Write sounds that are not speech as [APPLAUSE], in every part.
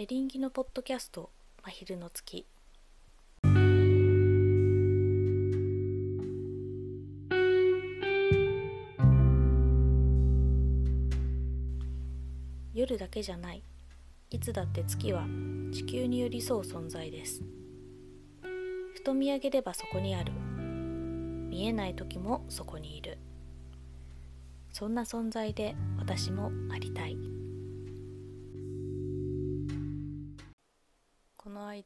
エリンギのポッドキャスト「真昼の月」夜だけじゃない。いつだって月は地球に寄り添う存在です。ふと見上げればそこにある。見えない時もそこにいる。そんな存在で私もありたい。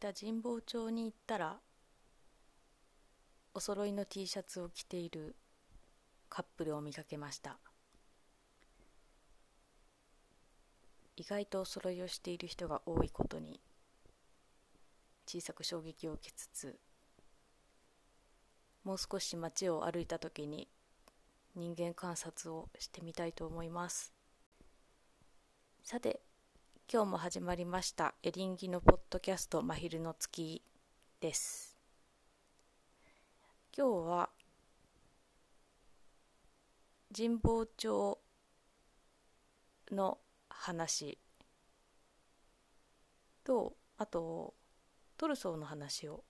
この間神保町に行ったらお揃いの T シャツを着ているカップルを見かけました。意外とお揃いをしている人が多いことに小さく衝撃を受けつつもう少し街を歩いた時に人間観察をしてみたいと思います。さて今日も始まりましたエリンギのポッドキャスト真昼の月です。今日は神保町の話とあとトルソーの話を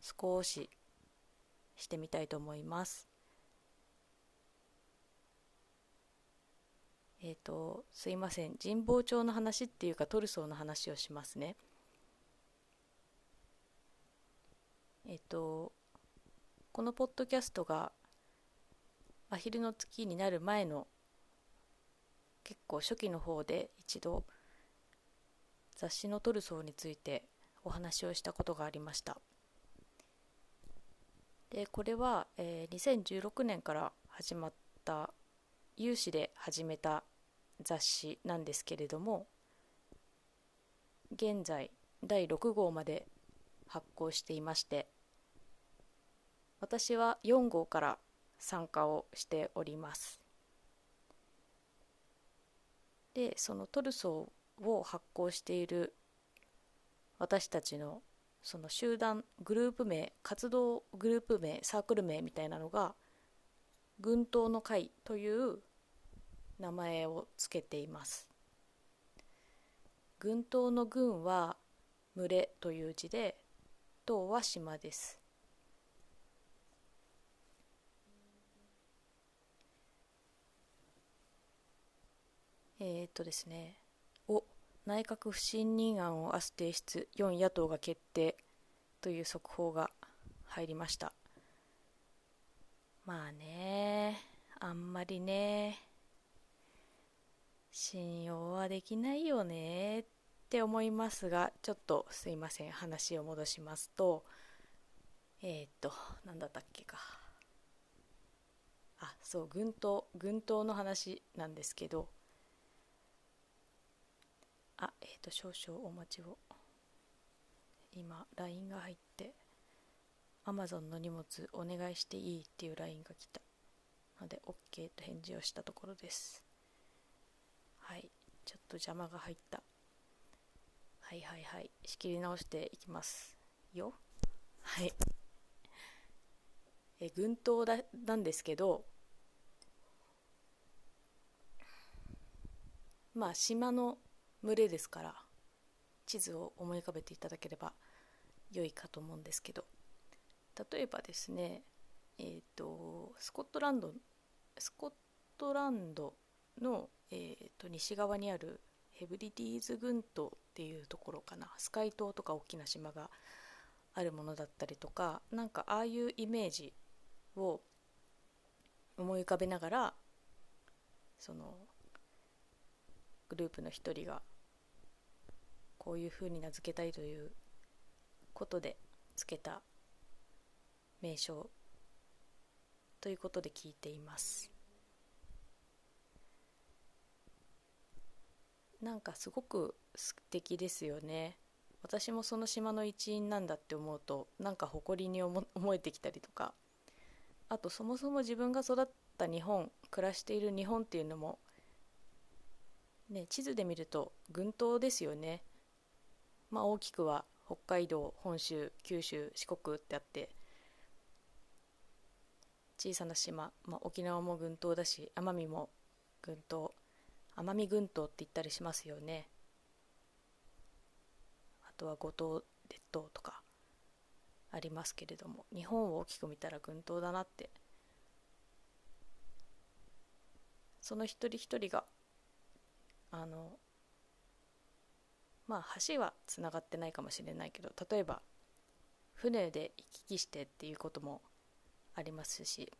少ししてみたいと思います。えっ、ー、とすいません。神保町の話っていうかトルソーの話をしますね。えっ、ー、とこのポッドキャストがアヒルの月になる前の結構初期の方で一度雑誌のトルソーについてお話をしたことがありました。でこれは、えー、2016年から始まった有志で始めた雑誌なんですけれども現在第6号まで発行していまして私は4号から参加をしております。でそのトルソーを発行している私たちのその集団グループ名活動グループ名サークル名みたいなのが軍刀の会という名前をつけています。軍刀の軍は群れという字で刀は島です。え、っとですねお内閣不信任案を明日提出4野党が決定という速報が入りました。まあねあんまりね信用はできないよねって思いますがちょっとすいません話を戻しますとえー、っと何だったっけか。あそう軍刀軍刀の話なんですけど。あえっ、と少々お待ちを。今 LINE が入って。Amazon の荷物お願いしていいっていう LINE が来た。ので OK と返事をしたところです。はい。ちょっと邪魔が入った。はいはいはい。仕切り直していきますよ。はい。え軍刀だなんですけどまあ島の群れですから地図を思い浮かべていただければ良いかと思うんですけど。例えばですねえっ、ー、とスコットランドスコットランドの、えーと、西側にあるヘブリディーズ群島っていうところかな。スカイ島とか大きな島があるものだったりとかなんかああいうイメージを思い浮かべながらそのグループの一人がこういうふうに名付けたいということでつけた名称ということで聞いています。なんかすごく素敵ですよね。私もその島の一員なんだって思うとなんか誇りに思えてきたりとか。あとそもそも自分が育った日本暮らしている日本っていうのもね、地図で見ると群島ですよね、まあ、大きくは北海道本州九州四国ってあって小さな島、まあ、沖縄も群島だし奄美も群島奄美群島って言ったりしますよね。あとは五島列島とかありますけれども日本を大きく見たら群島だなって。その一人一人があのまあ橋はつながってないかもしれないけど例えば船で行き来してっていうこともありますし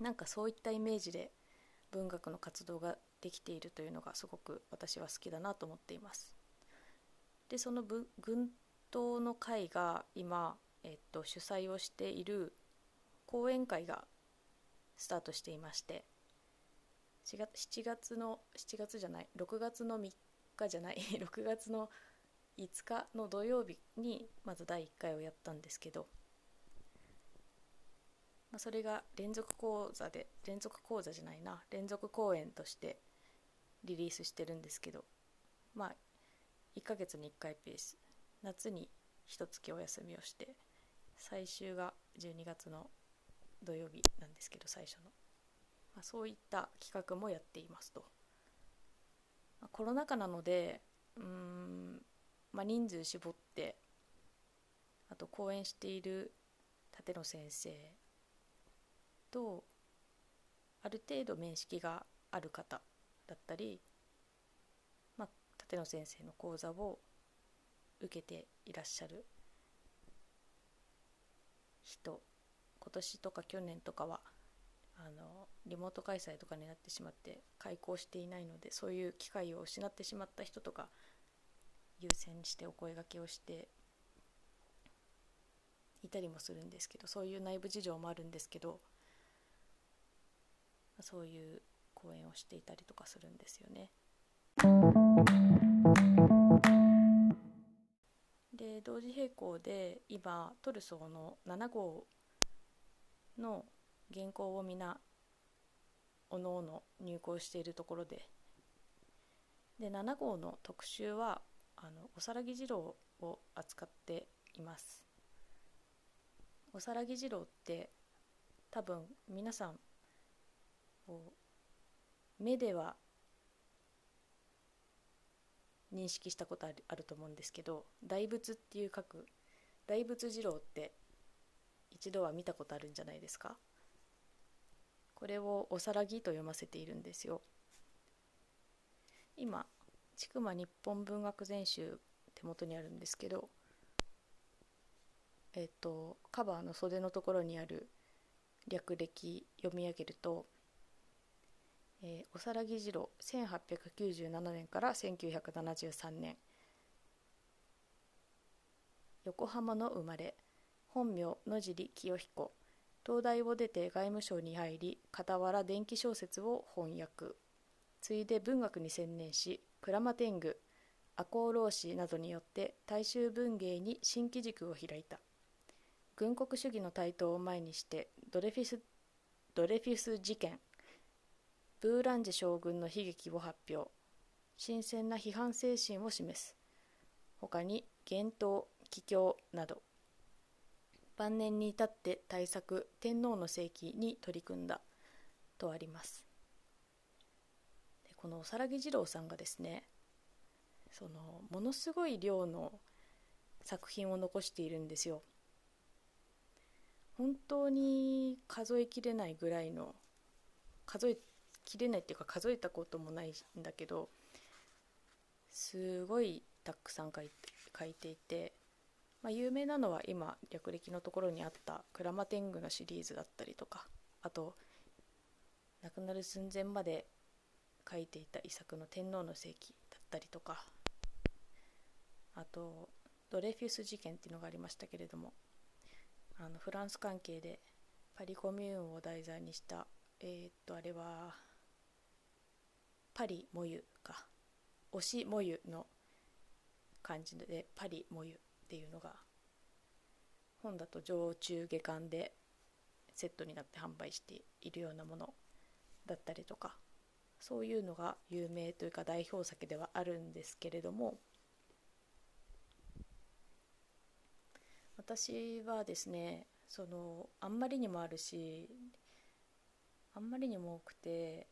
なんかそういったイメージで文学の活動ができているというのがすごく私は好きだなと思っています。でその群島の会が今、えっと、主催をしている講演会がスタートしていまして7月の7月じゃない6月の3日じゃない [LAUGHS] 6月の5日の土曜日にまず第1回をやったんですけどまあ、それが連続講座で連続講座じゃないな連続講演としてリリースしてるんですけどまあ1ヶ月に1回ペース。夏に一月お休みをして最終が12月の土曜日なんですけど最初の、まあ、そういった企画もやっていますと、まあ、コロナ禍なのでうん、まあ、人数絞ってあと講演している立野先生とある程度面識がある方だったり、まあ、立野先生の講座を受けていらっしゃる人今年とか去年とかはあのリモート開催とかになってしまって開講していないのでそういう機会を失ってしまった人とか優先してお声がけをしていたりもするんですけどそういう内部事情もあるんですけどそういう講演をしていたりとかするんですよね。で同時並行で今トルソーの7号の原稿を皆おのおの入稿しているところでで7号の特集はあのおさらぎ二郎を扱っていますおさらぎ二郎って多分皆さんこう目では認識したことあると思うんですけど大仏っていう書く大仏二郎って一度は見たことあるんじゃないですか？これをおさらぎと読ませているんですよ。今千曲日本文学全集手元にあるんですけどえっとカバーの袖のところにある略歴読み上げると「えー、おさらぎ次郎1897年から1973年。横浜の生まれ本名野尻清彦。東大を出て外務省に入り傍ら電気小説を翻訳。ついで文学に専念し鞍馬天狗赤穂浪士などによって大衆文芸に新機軸を開いた。軍国主義の台頭を前にしてドレフィスドレフィス事件ブーランジェ将軍の悲劇を発表。新鮮な批判精神を示す。他に幻冬帰郷など。晩年に至って大作天皇の世紀に取り組んだ。とあります。でこの更木二郎さんがですねそのものすごい量の作品を残しているんですよ。本当に数えきれないぐらいの数え切れないっていうか数えたこともないんだけどすごいたくさん書いて書いていて、まあ、有名なのは今略歴のところにあった「鞍馬天狗」のシリーズだったりとかあと亡くなる寸前まで書いていた遺作の「天皇の世紀」だったりとかあとドレフュス事件っていうのがありましたけれどもあのフランス関係でパリコミューンを題材にしたえー、っとあれはパリモユか推しモユの感じでパリモユっていうのが本だと上中下巻でセットになって販売しているようなものだったりとかそういうのが有名というか代表作ではあるんですけれども私はですねそのあんまりにもあるしあんまりにも多くて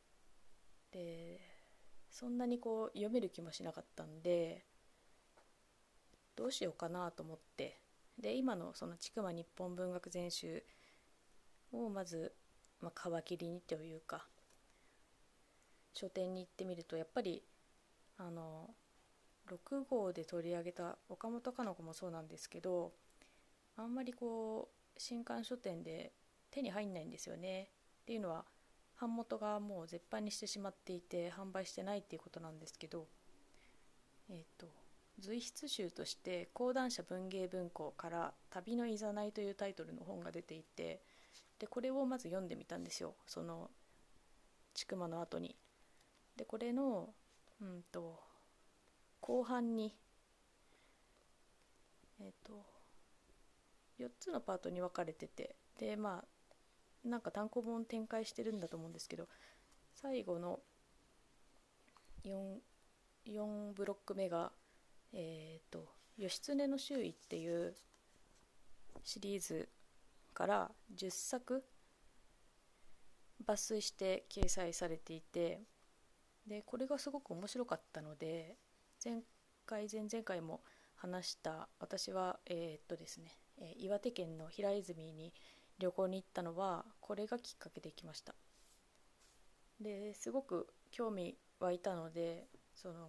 でそんなにこう読める気もしなかったんでどうしようかなと思って。で今のその千曲日本文学全集をまず、まあ、皮切りにというか書店に行ってみるとやっぱりあの6号で取り上げた岡本かの子もそうなんですけどあんまりこう新刊書店で手に入んないんですよね。っていうのは版元がもう絶版にしてしまっていて販売してないっていうことなんですけどえ、ー、と随筆集として講談社文芸文庫から「旅のいざない」というタイトルの本が出ていてでこれをまず読んでみたんですよその千曲の後に。でこれのうんと後半にえっ、ー、と4つのパートに分かれててでまあなんか単行本展開してるんだと思うんですけど最後の 4, 4ブロック目がえっ、ー、と「義経の周囲」っていうシリーズから10作抜粋して掲載されていてでこれがすごく面白かったので前回前々回も話した私はえー、っとですね岩手県の平泉に旅行に行ったのはこれがきっかけで行きました。ですごく興味湧いたのでその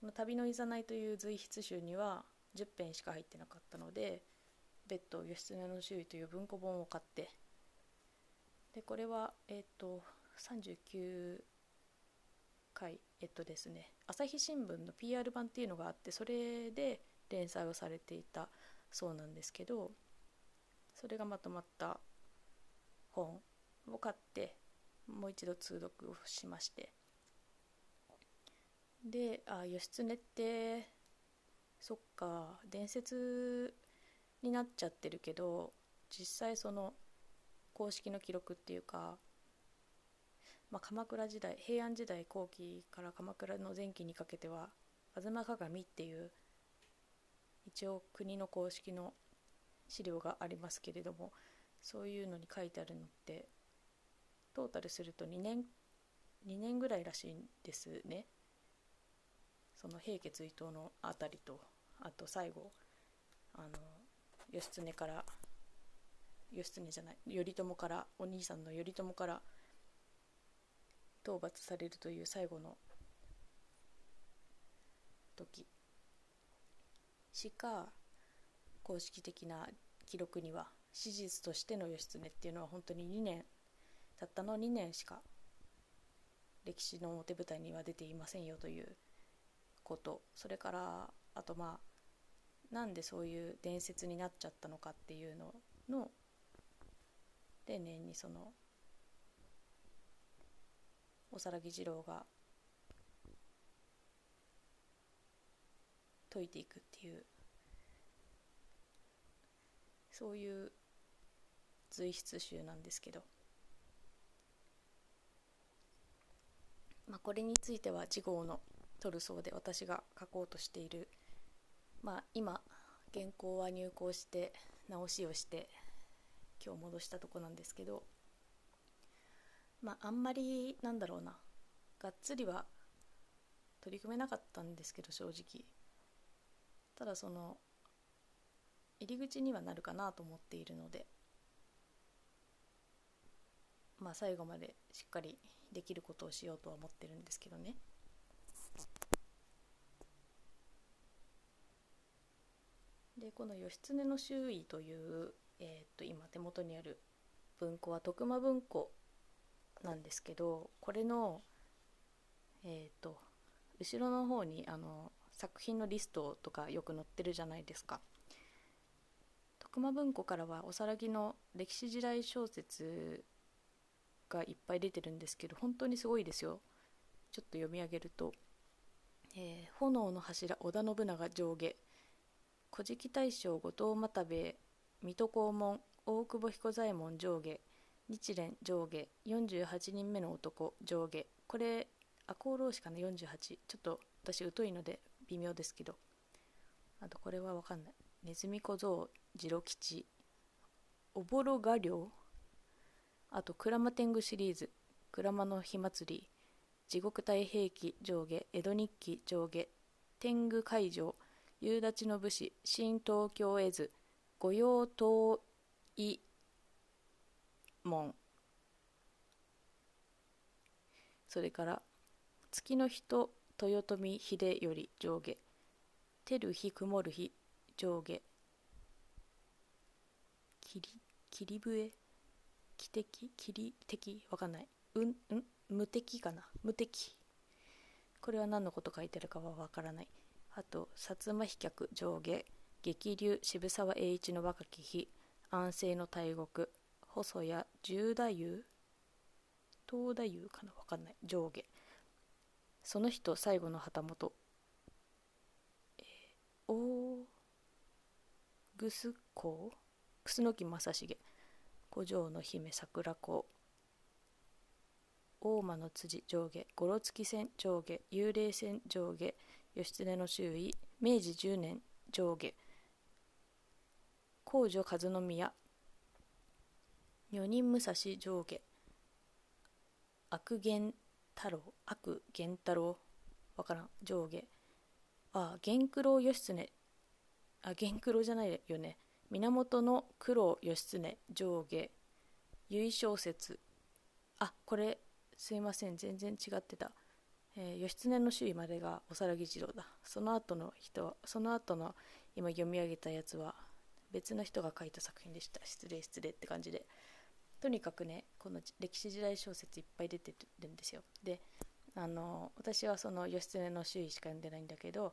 この「旅のいざない」という随筆集には10編しか入ってなかったので別途「義経の周囲」という文庫本を買ってでこれはえっ、と39回えっとですね朝日新聞の PR 版っていうのがあってそれで連載をされていたそうなんですけどそれがまとまった本を買ってもう一度通読をしまして。であ義経ってそっか伝説になっちゃってるけど実際その公式の記録っていうか、まあ、鎌倉時代平安時代後期から鎌倉の前期にかけては「吾妻鏡」っていう一応国の公式の資料がありますけれどもそういうのに書いてあるのってトータルすると2年2年ぐらいらしいんですね。その平家追討のあたりとあと最後あの義経から義経じゃない頼朝からお兄さんの頼朝から討伐されるという最後の時。しか公式的な記録には史実としての義経っていうのは本当に2年たったの2年しか歴史の表舞台には出ていませんよということ。それからあとまあなんでそういう伝説になっちゃったのかっていうのの丁寧にそのおさらぎ次郎が解いていくっていうそういう随筆集なんですけど、まあ、これについては次号の取るそうで私が書こうとしている、まあ、今原稿は入稿して直しをして今日戻したとこなんですけど。まああんまりなんだろうな。がっつりは取り組めなかったんですけど正直。ただその入り口にはなるかなと思っているのでまあ最後までしっかりできることをしようとは思ってるんですけどね。でこの義経の周囲という、えー、と今手元にある文庫は徳間文庫なんですけどこれのえっ、と後ろの方にあの作品のリストとかよく載ってるじゃないですか。徳間文庫からはおさらぎの歴史時代小説がいっぱい出てるんですけど本当にすごいですよ。ちょっと読み上げると「えー、炎の柱織田信長上下」「古事記大将後藤又兵衛水戸黄門大久保彦左衛門上下」日蓮上下48人目の男上下。これ赤穂浪士かな？48ちょっと私疎いので微妙ですけど。あとこれは分かんない。ネズミ小僧次郎吉おぼろ画寮あと鞍馬天狗シリーズ鞍馬の火祭り地獄太平記上下江戸日記上下天狗会場夕立の武士新東京絵図御用東医門。それから月の人豊臣秀頼上下照る日曇る日上下霧霧笛汽笛？霧敵？わかんない。うんん？無敵かな？無敵。これは何のこと書いてるかはわからない。あと薩摩飛脚上下激流渋沢栄一の若き日安政の大国細谷十太夫？東太夫かな？わかんない。上下。その人最後の旗本、えー、大楠公？楠木正成五条の姫桜子大間の辻上下五郎月線上下幽霊線上下義経の周囲明治10年上下皇女和宮女人武蔵上下悪源太郎悪源太郎わからん上下ああ源九郎義経あ源九郎じゃないよね。源の九郎義経上下由小説。あこれすいません。全然違ってた、えー、義経の周囲までがおさらぎ次郎だ。その後の人はその後の今読み上げたやつは別の人が書いた作品でした。失礼失礼って感じで。とにかくねこの歴史時代小説いっぱい出てるんですよ。であの私はその義経の周囲しか読んでないんだけど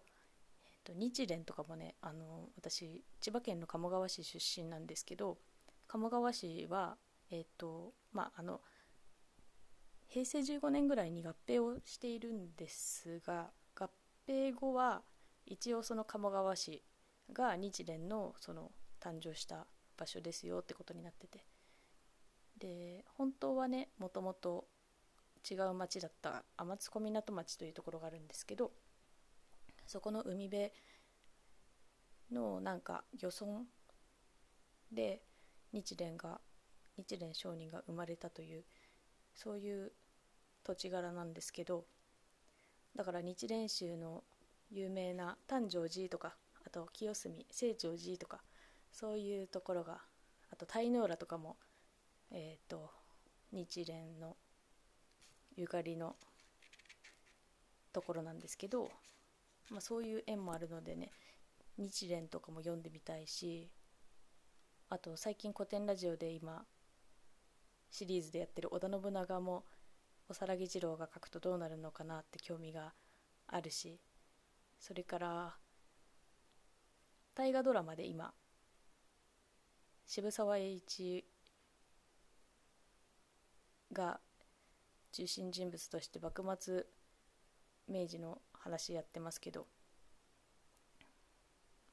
と日蓮とかもねあの私千葉県の鴨川市出身なんですけど鴨川市はえっ、ー、とまああの平成15年ぐらいに合併をしているんですが合併後は一応その鴨川市が日蓮のその誕生した場所ですよってことになってて。で本当はねもともと違う町だった天津小湊町というところがあるんですけどそこの海辺のなんか漁村で日蓮が日蓮上人が生まれたというそういう土地柄なんですけどだから日蓮宗の有名な誕生寺とかあと清澄清張寺とかそういうところがあと鯛の浦とかもえっ、ー、と日蓮のゆかりのところなんですけどまあ、そういう縁もあるのでね日蓮とかも読んでみたいしあと最近古典ラジオで今シリーズでやってる織田信長もおさらぎ次郎が書くとどうなるのかなって興味があるしそれから大河ドラマで今渋沢栄一が中心人物として幕末明治の話やってますけど、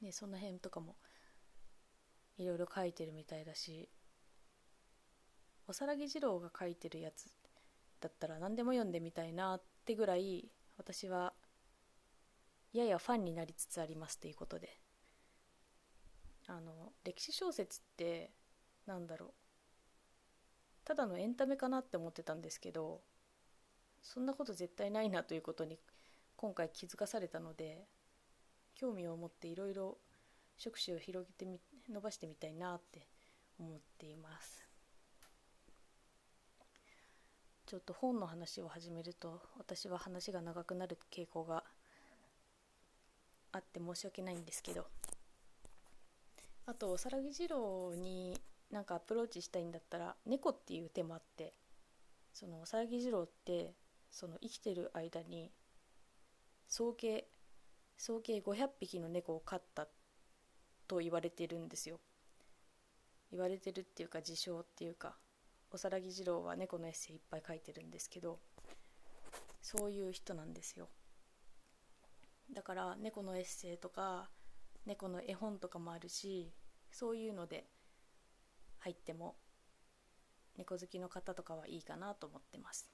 ね、その辺とかもいろいろ書いてるみたいだしおさらぎ二郎が書いてるやつだったら何でも読んでみたいなってぐらい私はややファンになりつつありますということで。あの歴史小説ってなんだろう。ただのエンタメかなって思ってたんですけどそんなこと絶対ないなということに今回気づかされたので興味を持っていろいろ触手を広げてみ伸ばしてみたいなって思っています。ちょっと本の話を始めると私は話が長くなる傾向があって申し訳ないんですけどあとさらぎ二郎になんかアプローチしたいんだったら猫っていう手もあってそのさらぎ二郎ってその生きてる間に総計総計500匹の猫を飼ったと言われてるんですよ。言われてるっていうか自称っていうかおさらぎ二郎は猫のエッセイいっぱい書いてるんですけどそういう人なんですよ。だから猫のエッセイとか猫の絵本とかもあるしそういうので入っても猫好きの方とかはいいかなと思ってます。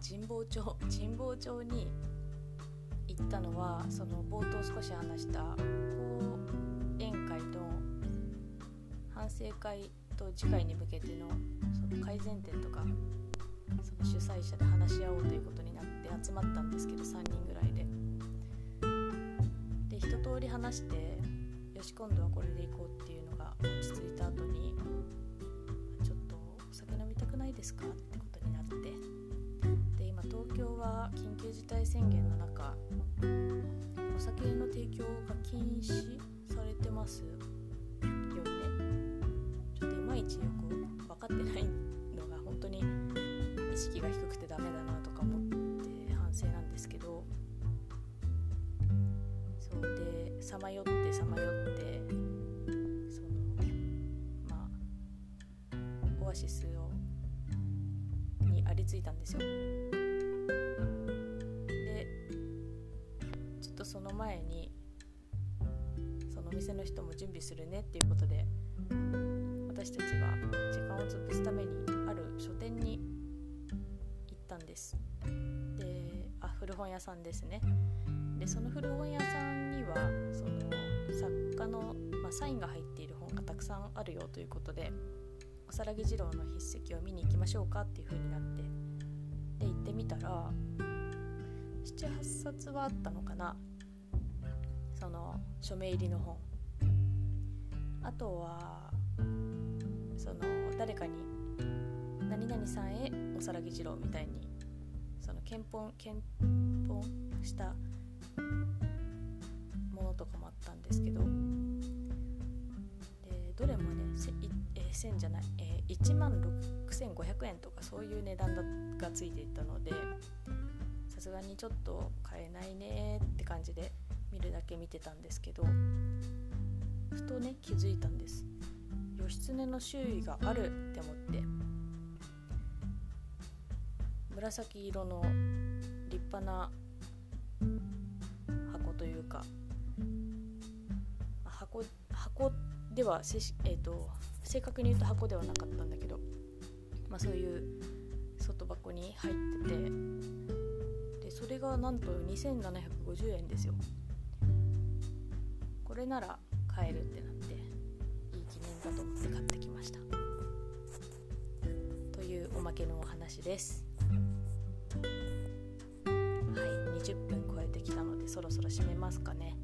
神保町神保町に行ったのはその冒頭少し話した講演会の反省会と次回に向けてのその改善点とかその主催者で話し合おうということになって集まったんですけど3人ぐらいで。で一通り話してよし今度はこれで行こうっていうのが落ち着いた後にちょっとお酒飲みたくないですかってことになって宣言の中お酒の提供が禁止されてますよね。ちょっといまいちよく分かってないのが本当に意識が低くてダメだなとか思って反省なんですけど。そうでさまよってさまよってそのまあオアシスをにありついたんですよ。店の人も準備するねっていうことで私たちは時間を潰すためにある書店に行ったんです。であ古本屋さんですね。でその古本屋さんにはその作家の、まあ、サインが入っている本がたくさんあるよということでおさらぎ二郎の筆跡を見に行きましょうかっていう風になってで行ってみたら78冊はあったのかな。その署名入りの本。あとはその誰かに「何々さんへおさらぎ次郎」みたいにその検本検本したものとかもあったんですけどでどれもねせえー、1000じゃない、えー、1万6500円とかそういう値段がついていたのでさすがにちょっと買えないねって感じで見るだけ見てたんですけどふとね気づいたんです。義経の周囲があるって思って。紫色の立派な箱というか箱箱ではせえーと、正確に言うと箱ではなかったんだけど、まあ、そういう外箱に入っててでそれがなんと2750円ですよ。これなら買えるってなっていい記念だと思って買ってきました。というおまけのお話です。はい20分超えてきたのでそろそろ締めますかね。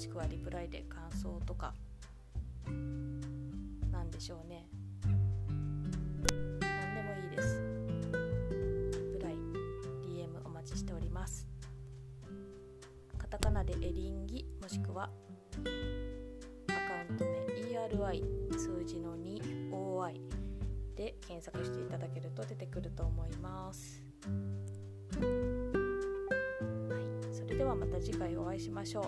しくはリプライで感想とかなんでしょうね。何でもいいです。リプライ DM お待ちしております。カタカナでエリンギもしくはアカウント名 ERI 数字の 2OI で検索していただけると出てくると思います。はい。それではまた次回お会いしましょう。